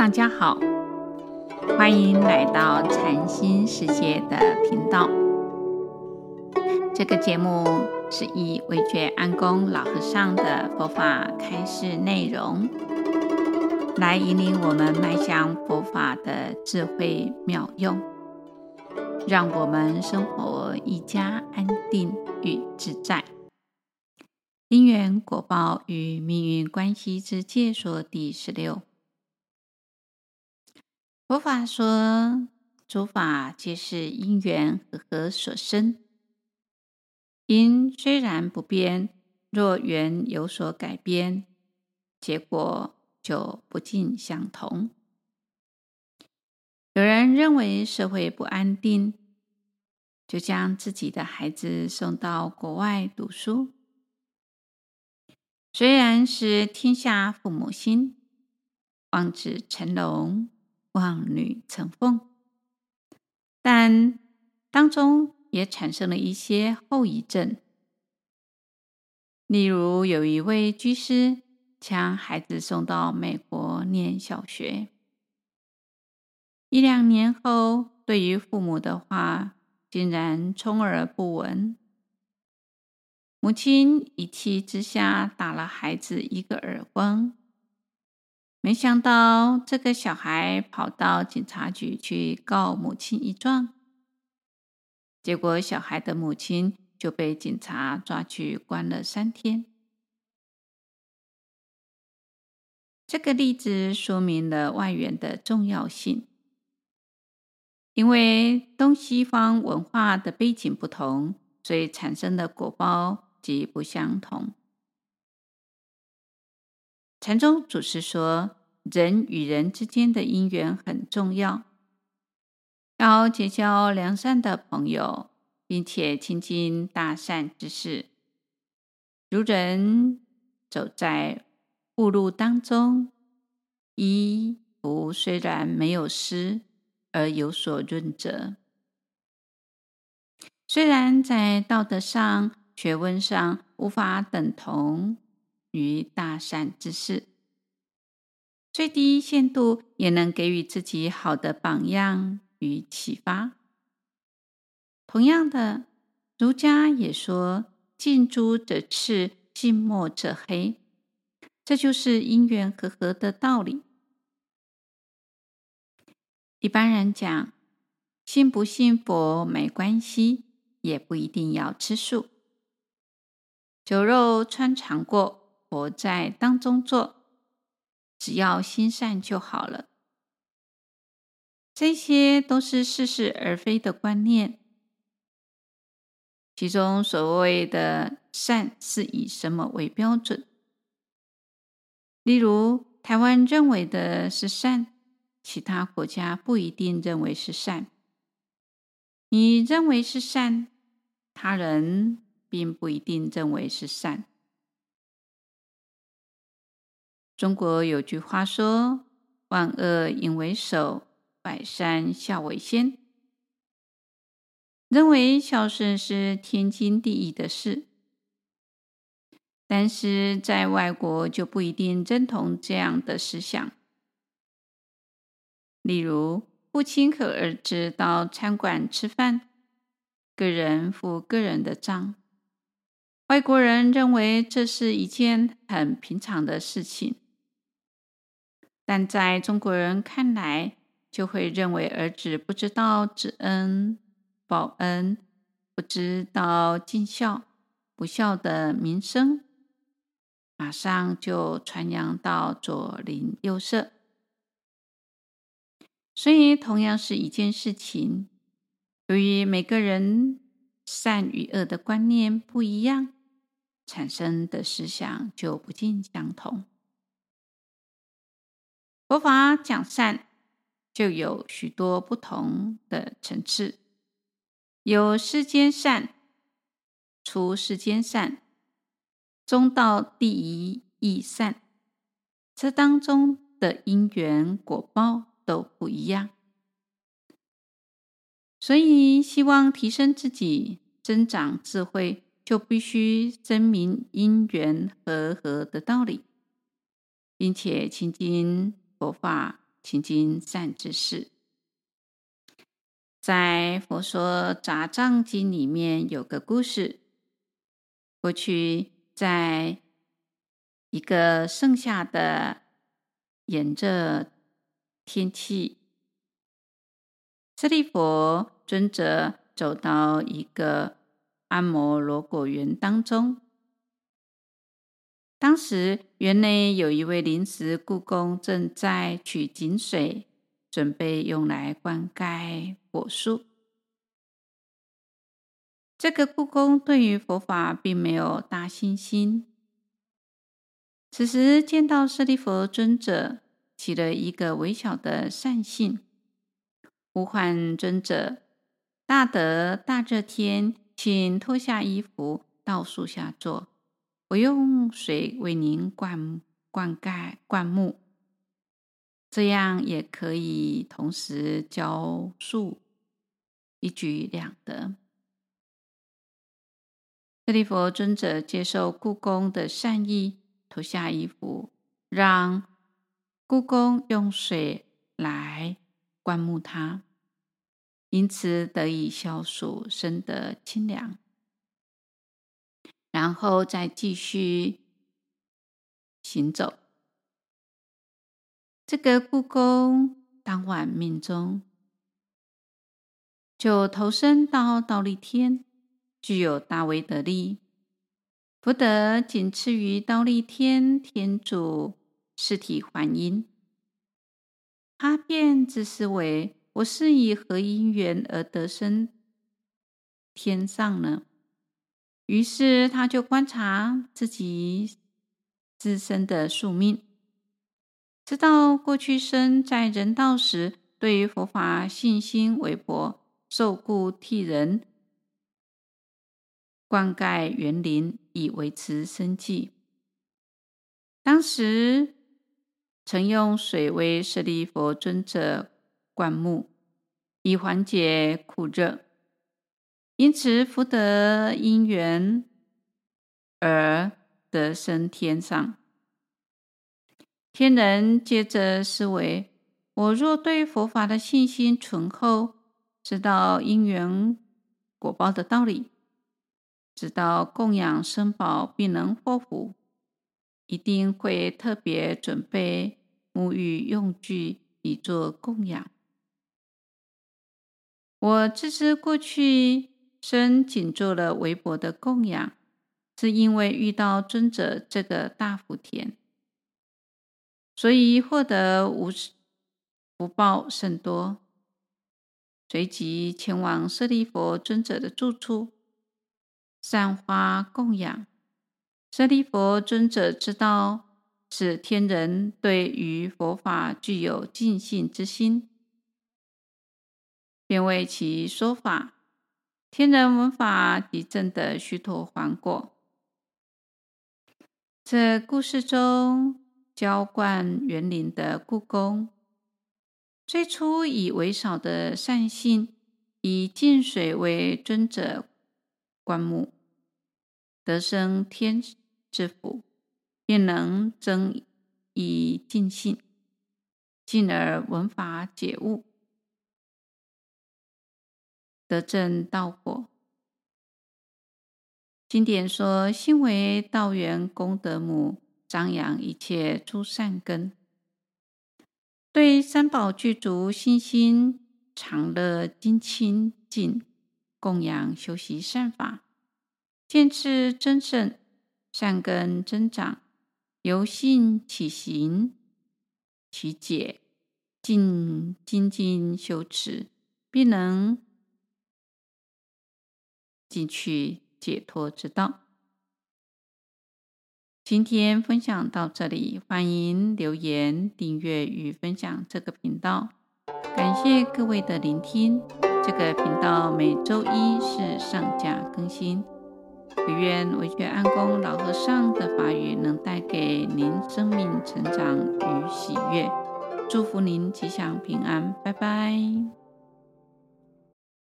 大家好，欢迎来到禅心世界的频道。这个节目是以惟觉安公老和尚的佛法开示内容，来引领我们迈向佛法的智慧妙用，让我们生活一家安定与自在。因缘果报与命运关系之介说第十六。佛法说，诸法皆是因缘和合所生。因虽然不变，若缘有所改变，结果就不尽相同。有人认为社会不安定，就将自己的孩子送到国外读书。虽然是天下父母心，望子成龙，望女成凤，但当中也产生了一些后遗症。例如，有一位居士将孩子送到美国念小学，一两年后，对于父母的话，竟然充耳不闻。母亲一气之下打了孩子一个耳光，没想到这个小孩跑到警察局去告母亲一状，结果小孩的母亲就被警察抓去关了三天。这个例子说明了外缘的重要性，因为东西方文化的背景不同，所以产生的果报。极不相同。禅宗祖师说，人与人之间的因缘很重要，要结交良善的朋友，并且亲近大善之事。如人走在雾路当中，衣服虽然没有湿，而有所润泽；虽然在道德上，学问上无法等同于大善之事，最低限度也能给予自己好的榜样与启发。同样的，儒家也说“近朱者赤，近墨者黑”，这就是因缘和合的道理。一般人讲，信不信佛没关系，也不一定要吃素。酒肉穿肠过，活在当中做，只要心善就好了。这些都是似是而非的观念。其中所谓的善是以什么为标准？例如，台湾认为的是善，其他国家不一定认为是善。你认为是善，他人，并不一定认为是善。中国有句话说：“万恶淫为首，百善孝为先。”认为孝顺是天经地义的事，但是在外国就不一定认同这样的思想。例如，父亲和儿子到餐馆吃饭，个人付个人的账。外国人认为这是一件很平常的事情，但在中国人看来，就会认为儿子不知道知恩报恩，不知道尽孝，不孝的名声，马上就传扬到左邻右舍。所以，同样是一件事情，由于每个人善与恶的观念不一样。产生的思想就不尽相同。佛法讲善，就有许多不同的层次，有世间善、出世间善、中道第一义善，这当中的因缘果报都不一样。所以，希望提升自己，增长智慧。就必须证明因缘和合的道理，并且亲近佛法，勤经善知识。在《佛说杂藏经》里面有个故事，过去在一个盛夏的炎热天气，舍利佛尊者走到一个按摩罗果园当中。当时园内有一位临时雇工正在取井水，准备用来灌溉果树。这个雇工对于佛法并没有大信心。此时见到舍利弗尊者起了一个微小的善信，呼唤尊者：“大德大热天，请脱下衣服到树下坐。”我用水为您灌灌溉灌木，这样也可以同时浇树，一举两得。舍利佛尊者接受故宫的善意，脱下衣服，让故宫用水来灌木他，因此得以消暑，身得清凉。然后再继续行走。这个故宫当晚命中，就投身到倒立天，具有大威德力。福德仅次于倒立天天主释提桓因。他便自思为：我是以何因缘而得生天上呢？于是他就观察自己自身的宿命，知道过去生在人道时，对于佛法信心微薄，受雇替人灌溉园林以维持生计。当时曾用水为舍利弗尊者灌木，以缓解酷热。因此，福德因缘而得生天上。天人接着思维：我若对佛法的信心醇厚，知道因缘果报的道理，知道供养生宝必能获福，一定会特别准备沐浴用具以作供养。我自知过去。生仅做了微薄的供养，是因为遇到尊者这个大福田，所以获得无福报甚多。随即前往舍利弗尊者的住处，散花供养。舍利弗尊者知道此天人对于佛法具有敬信之心，便为其说法。天人闻法，即证的须陀洹果。这故事中，浇灌园林的故工，最初以微少的善性，以净水为尊者灌木，得生天之福，便能增以尽信，进而闻法解悟。得正道果。经典说：“心为道源功德母，张扬一切诸善根。对三宝具足信心，常乐精清净，供养修习善法，见次增胜，善根增长，由信起行，起解，尽精进修持，必能。”进去解脱之道。今天分享到这里，欢迎留言、订阅与分享这个频道。感谢各位的聆听。这个频道每周一是上架更新。愿惟觉安公老和尚的法语能带给您生命成长与喜悦。祝福您吉祥平安，拜拜。